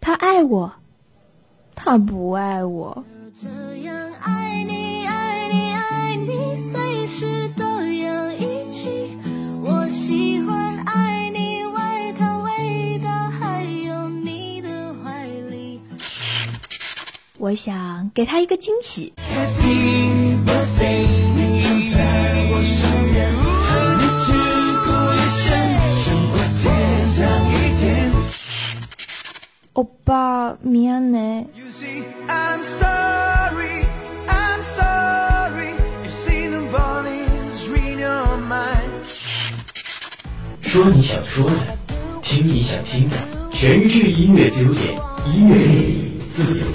他爱我，他不爱我。我想给他一个惊喜。 Happy birthday，你就在我身边，和你只过一生，胜过天堂一天。欧巴，미안해。 You see, I'm sorry, I'm sorry. You see the bodies read your mind. 说你想说的，听你想听的，全智音乐自由点，音乐给你自由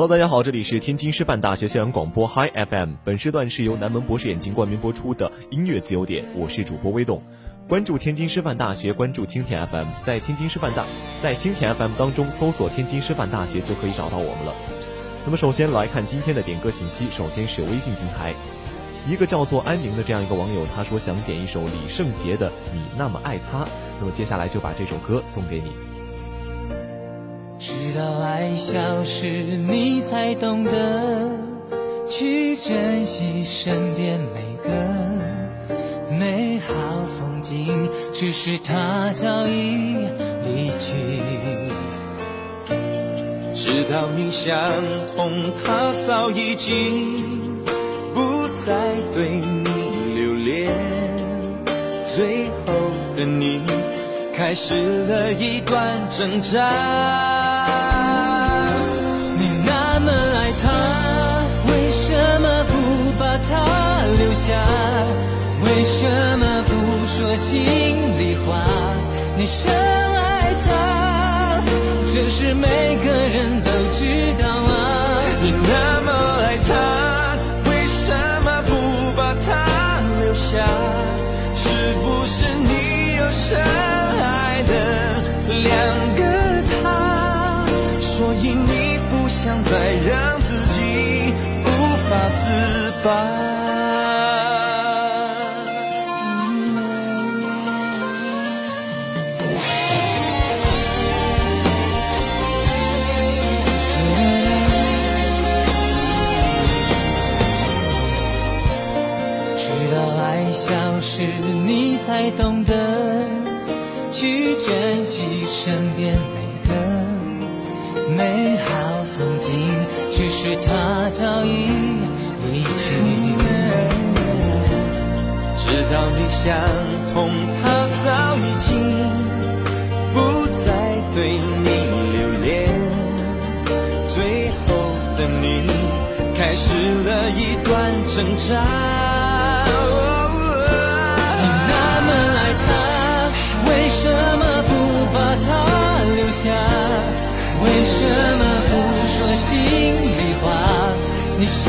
Hello，大家好，这里是天津师范大学校园广播 Hi FM。本时段是由南门博士眼镜冠名播出的音乐自由点，我是主播微动。关注天津师范大学，关注蜻蜓 FM，在天津师范大，在蜻蜓 FM 当中搜索天津师范大学就可以找到我们了。那么首先来看今天的点歌信息，首先是微信平台，一个叫做安宁的这样一个网友，他说想点一首李圣杰的《你那么爱他》，那么接下来就把这首歌送给你。到爱消失，你才懂得去珍惜身边每个美好风景。只是他早已离去，直到你想通，他早已经不再对你留恋。最后的你开始了一段挣扎。下？为什么不说心里话？你深爱他，这是每个人都知道啊。你那么爱他，为什么不把他留下？是不是你有深想通，他早已经不再对你留恋。最后的你开始了一段挣扎。你那么爱他，为什么不把他留下？为什么不说心里话？你深，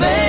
baby.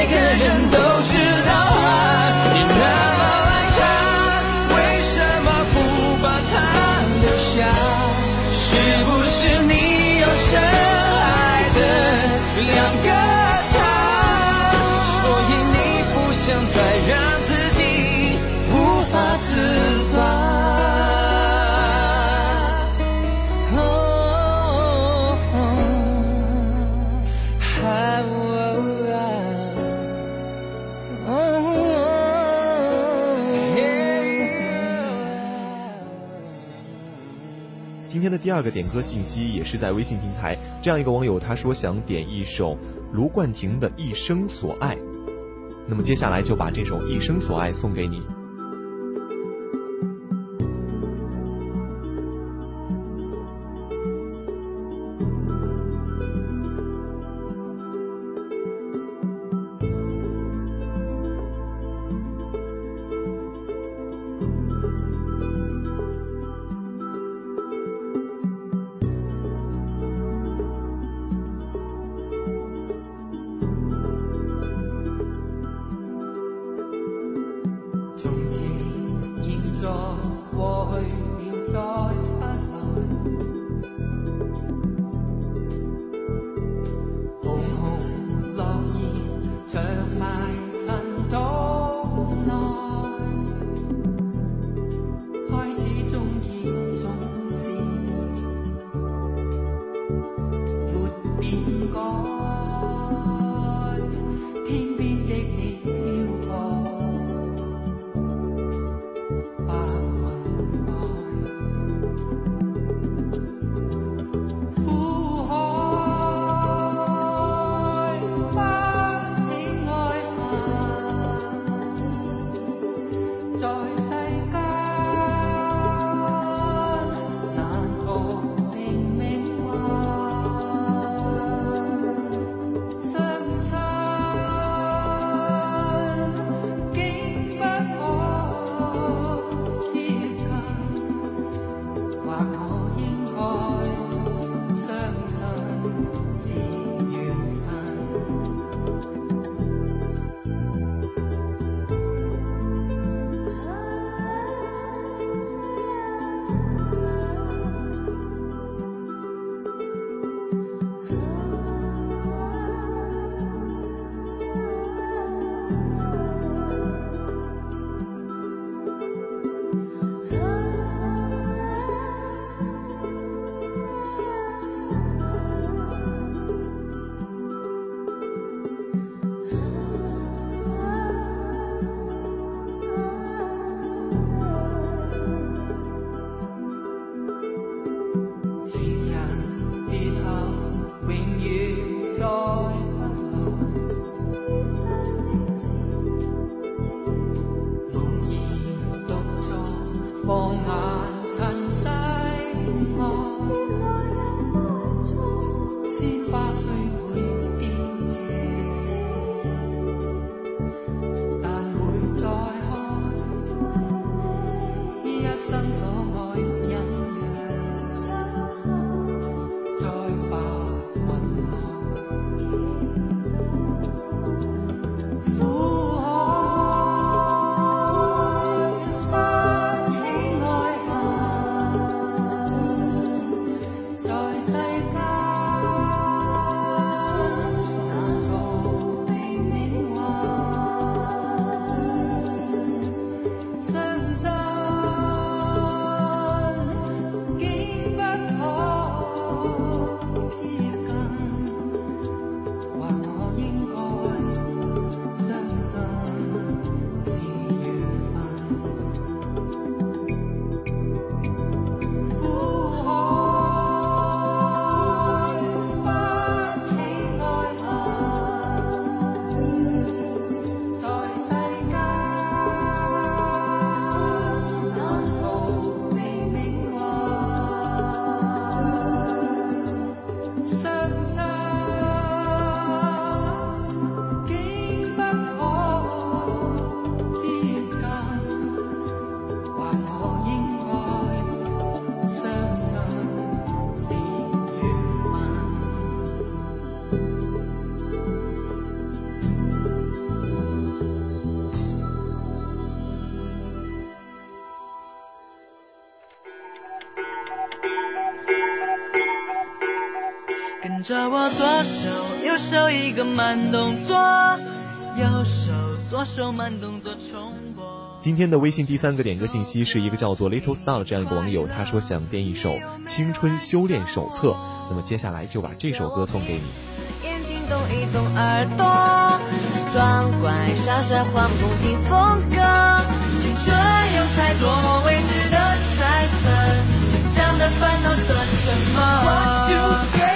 第二个点歌信息也是在微信平台这样一个网友他说想点一首卢冠廷的一生所爱。那么接下来就把这首一生所爱送给你。着我左手右手一个慢动作，右手左手慢动作重播。今天的微信第三个点歌信息是一个叫做 Little Star 的这样一个网友，他说想点一首《青春修炼手册》，那么接下来就把这首歌送给你。眼睛动一动耳朵，装乖耍帅换不停风格，青春有太多未知的猜测，成长的烦恼算什么？One two three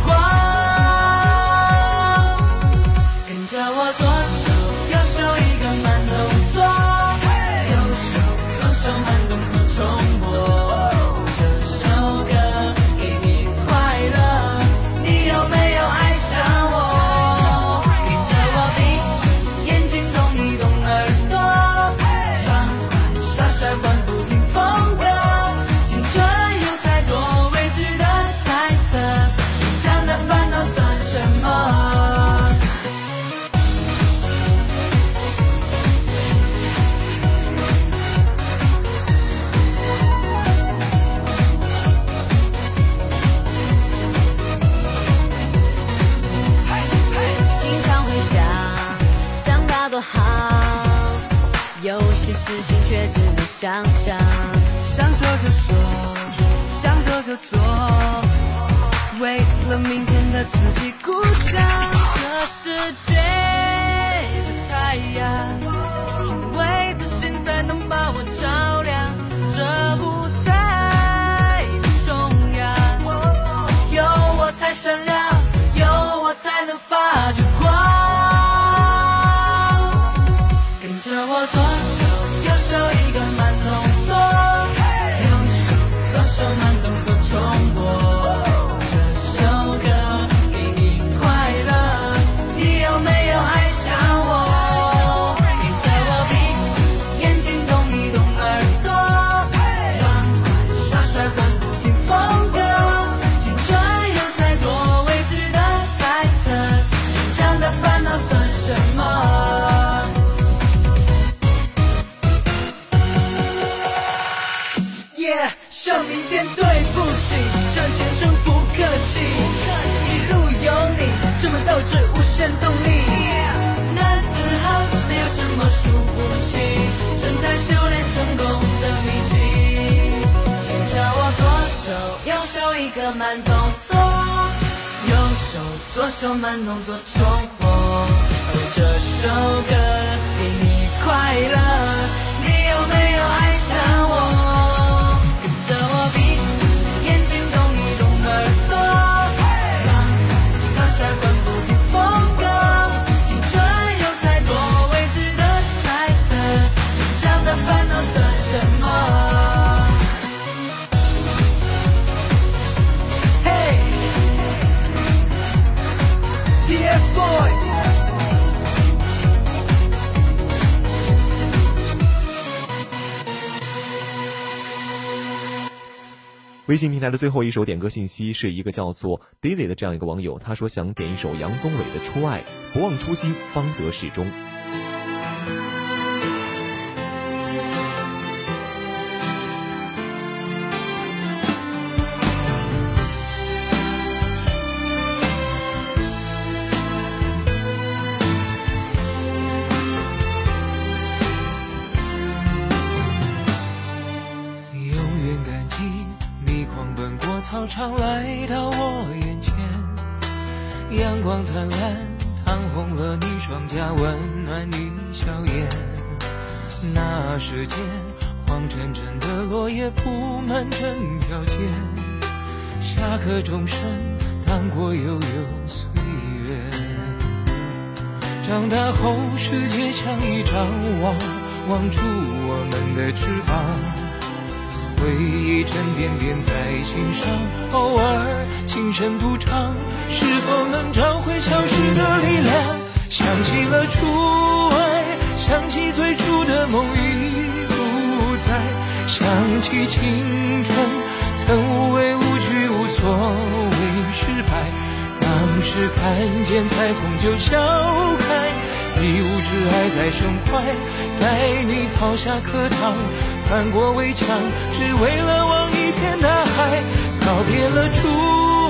光。只能想象。想说就说，想做就做，为了明天的自己鼓掌。这世界的太阳，因为自信才能把我照亮。这舞台的中央，有我才闪亮，有我才能发着光。跟着我左志，无限动力。男子汉没有什么输不起，正在修炼成功的秘籍。跟着我左手右手一个慢动作，右手左手慢动作重播。这首歌给你快乐，微信平台的最后一首点歌信息是一个叫做 Daisy 的这样一个网友，他说想点一首杨宗纬的《初爱》，不忘初心，方得始终。灿烂，烫红了你双颊，温暖你笑颜。那时间，黄澄澄的落叶铺满整条街，下课钟声荡过悠悠岁月。长大后，世界像一张网，网住我们的翅膀。回忆沉甸甸在心上，偶尔轻声独唱，是否能找回消失的力量？想起了初爱，想起最初的梦已不在，想起青春曾无畏无惧无所谓失败。当时看见彩虹就笑开，一无挚爱在胸怀，带你跑下课堂，翻过围墙，只为了望一片大海。告别了初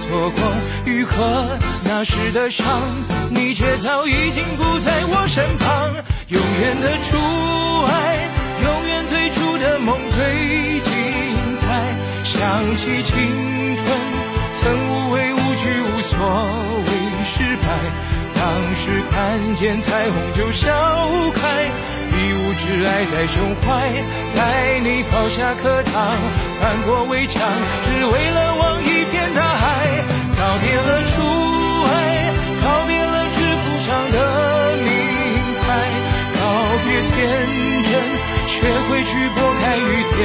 错过，愈合那时的伤。你却早已经不在我身旁，永远的初爱，永远最初的梦最精彩。想起青春，曾无畏无惧，无所谓失败。当时看见彩虹就笑开，一无挚爱在胸怀，带你跑下课堂，翻过围墙，只为了望一片大。告别了初爱。告别了制服上的名牌，告别天真，学会去拨开雨天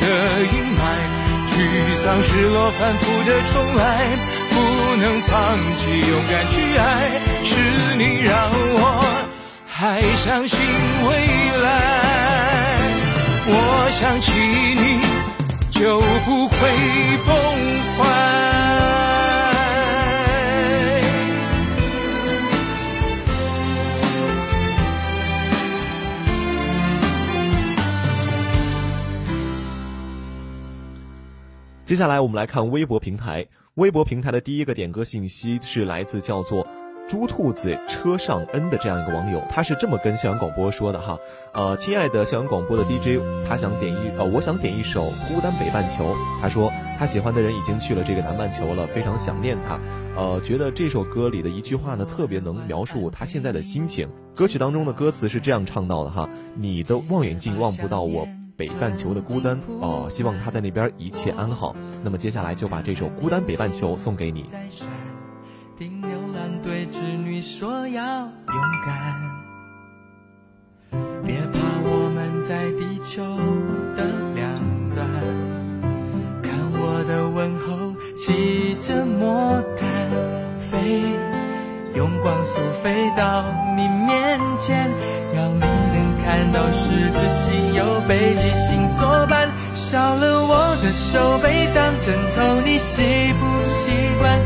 的阴霾，沮丧、失落、反复的重来，不能放弃，勇敢去爱，是你让我还相信未来。我想起你，就不会崩坏。接下来我们来看微博平台。微博平台的第一个点歌信息是来自叫做“猪兔子车上恩”的这样一个网友，他是这么跟校园广播说的哈，呃，亲爱的校园广播的 DJ，他想点一呃，我想点一首《孤单北半球》。他说他喜欢的人已经去了这个南半球了，非常想念他。呃，觉得这首歌里的一句话呢，特别能描述他现在的心情。歌曲当中的歌词是这样唱到的哈：你的望远镜望不到我。北半球的孤单哦，希望他在那边一切安好。那么接下来就把这首《孤单北半球》送给你。对织女说要勇敢，别怕，我们在地球的两端。看我的问候，骑着魔毯飞，用光速飞到你面前，要你。看到十字星有北极星作伴，少了我的手背当枕头，你习不习惯？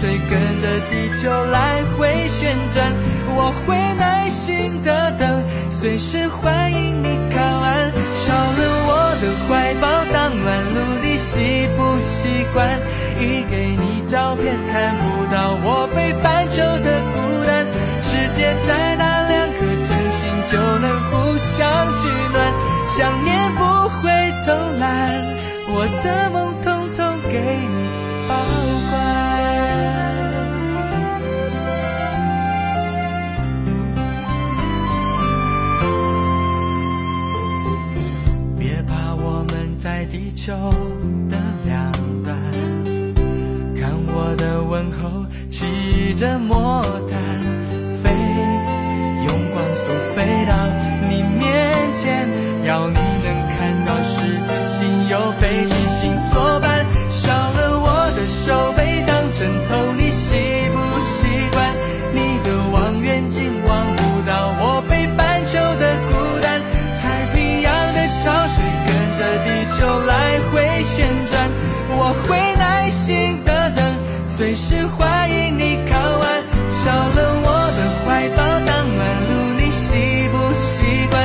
水跟着地球来回旋转，我会耐心的等，随时欢迎你靠岸。少了我的怀抱当暖炉，你习不习惯？一给你照片，看不到我北半球的孤单。世界再大，两颗真心就能互相取暖。想念不会偷懒，我的梦统统给你在我会耐心的等，随时欢迎你靠岸。少了我的怀抱当暖炉，你习不习惯？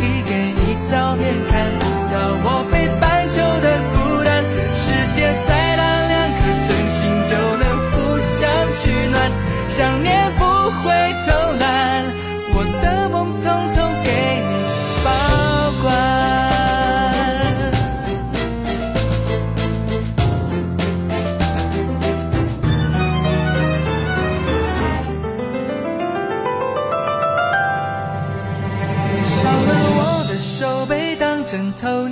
一给你照片看不到我北半球的孤单。世界再大，两颗真心就能互相取暖。想念不会偷懒，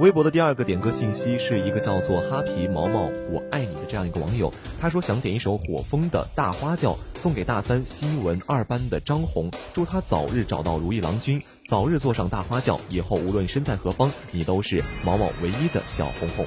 微博的第二个点歌信息是一个叫做哈皮毛毛我爱你的这样一个网友，他说想点一首火风的大花轿送给大三新闻二班的张红，祝他早日找到如意郎君，早日坐上大花轿，以后无论身在何方，你都是毛毛唯一的小红红。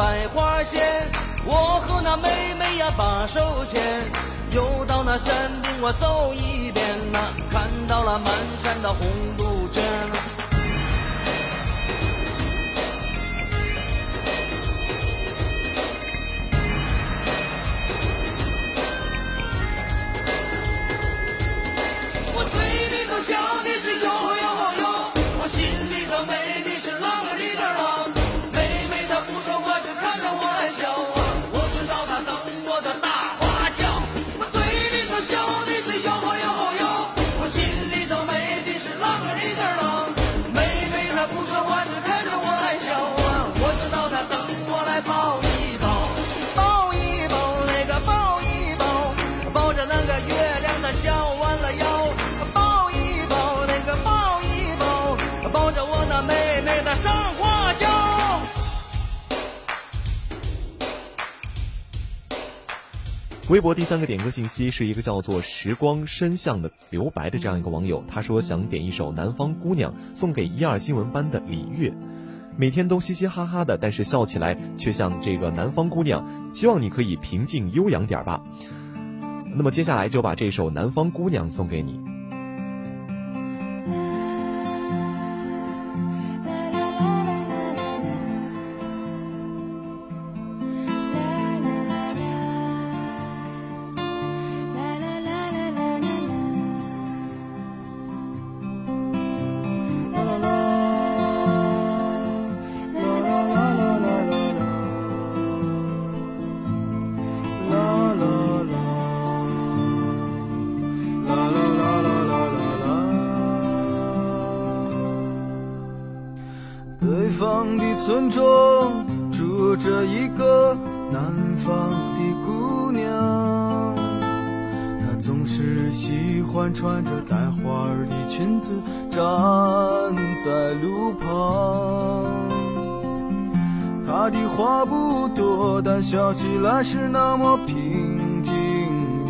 百花鲜，我和那妹妹呀把手牵，又到那山顶我走一遍呐、看到了满山的红微博第三个点歌信息是一个叫做“时光深巷”的留白的这样一个网友，他说想点一首《南方姑娘》送给一二新闻班的李月，每天都嘻嘻哈哈的，但是笑起来却像这个南方姑娘。希望你可以平静悠扬点吧。那么接下来就把这首《南方姑娘》送给你。不多，但笑起来是那么平静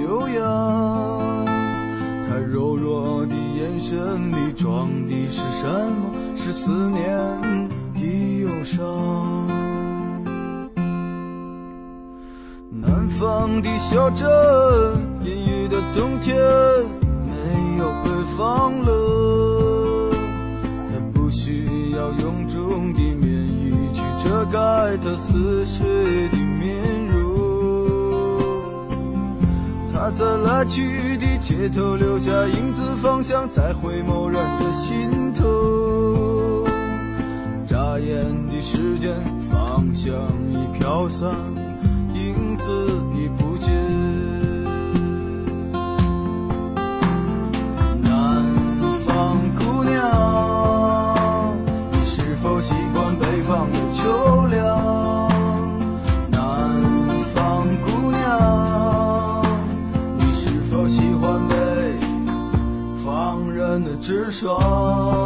悠扬。她柔弱的眼神里装的是什么是思念的忧伤？南方的小镇，阴雨的冬天，没有北方冷。遮盖它似水的面容。她在来去的街头留下影子，方向在回眸人的心头。眨眼的时间，方向已飘散。影子已不见。南方姑娘，你是否习惯北方说。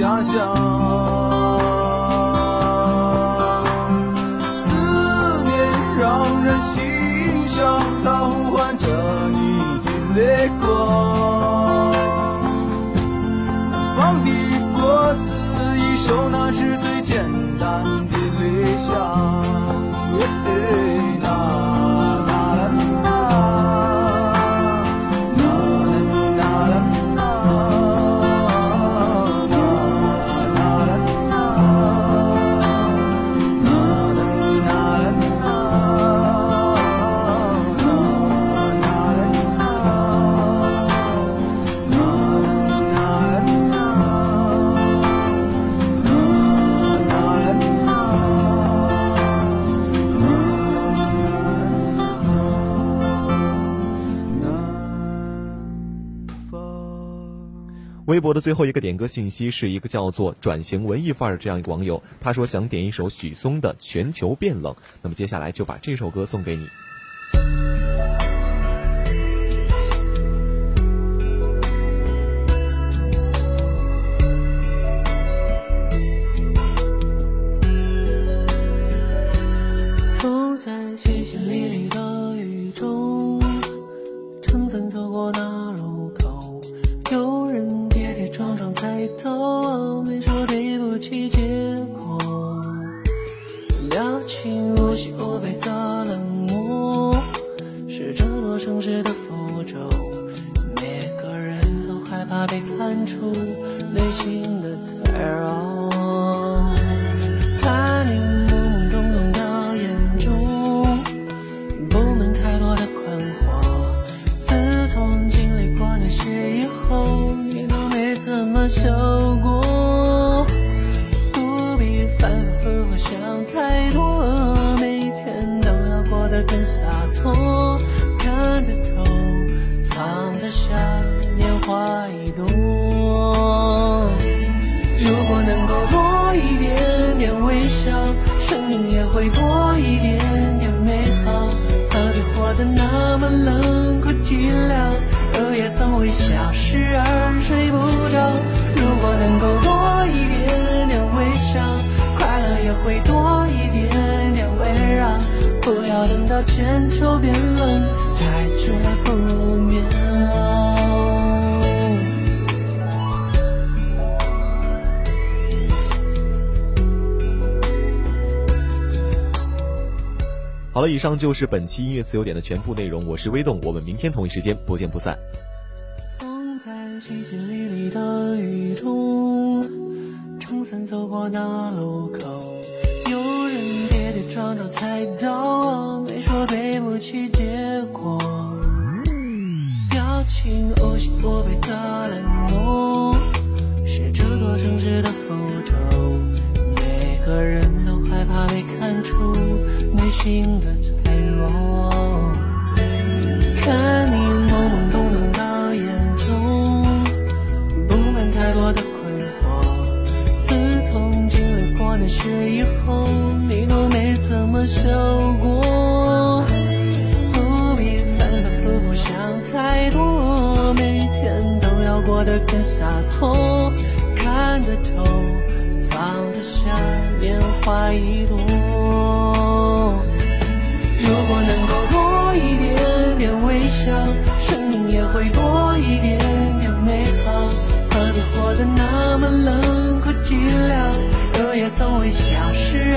家乡。思念让人心伤，它呼唤着你的泪光。微博的最后一个点歌信息是一个叫做“转型文艺范儿”这样一个网友，他说想点一首许嵩的《全球变冷》，那么接下来就把这首歌送给你。反复想太多到全球变冷才觉不妙。好了，以上就是本期音乐自由点的全部内容。我是微动，我们明天同一时间不见不散。风在淅淅沥沥的雨中，撑伞走过那路撞撞踩到，没说对不起，结果表情无心无肺的冷漠，是这座城市的符咒。每个人都害怕被看出内心的脆弱。看你懵懵懂懂的眼中，布满太多的困惑。自从经历过那事以后，笑过。不必反反复复想太多，每天都要过得更洒脱。看得透，放得下，年华易多。如果能够多一点点微笑，生命也会多一点点美好。何必活得那么冷酷寂寥？日夜总会消失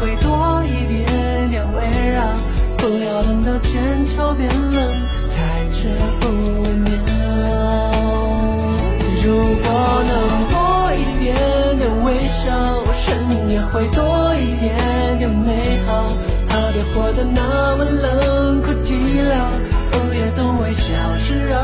会多一点点围绕。不要等到全球变冷才知不妙。如果能多一点点微笑，生命也会多一点点美好。何必活得那么冷酷寂寥？日夜总会消失而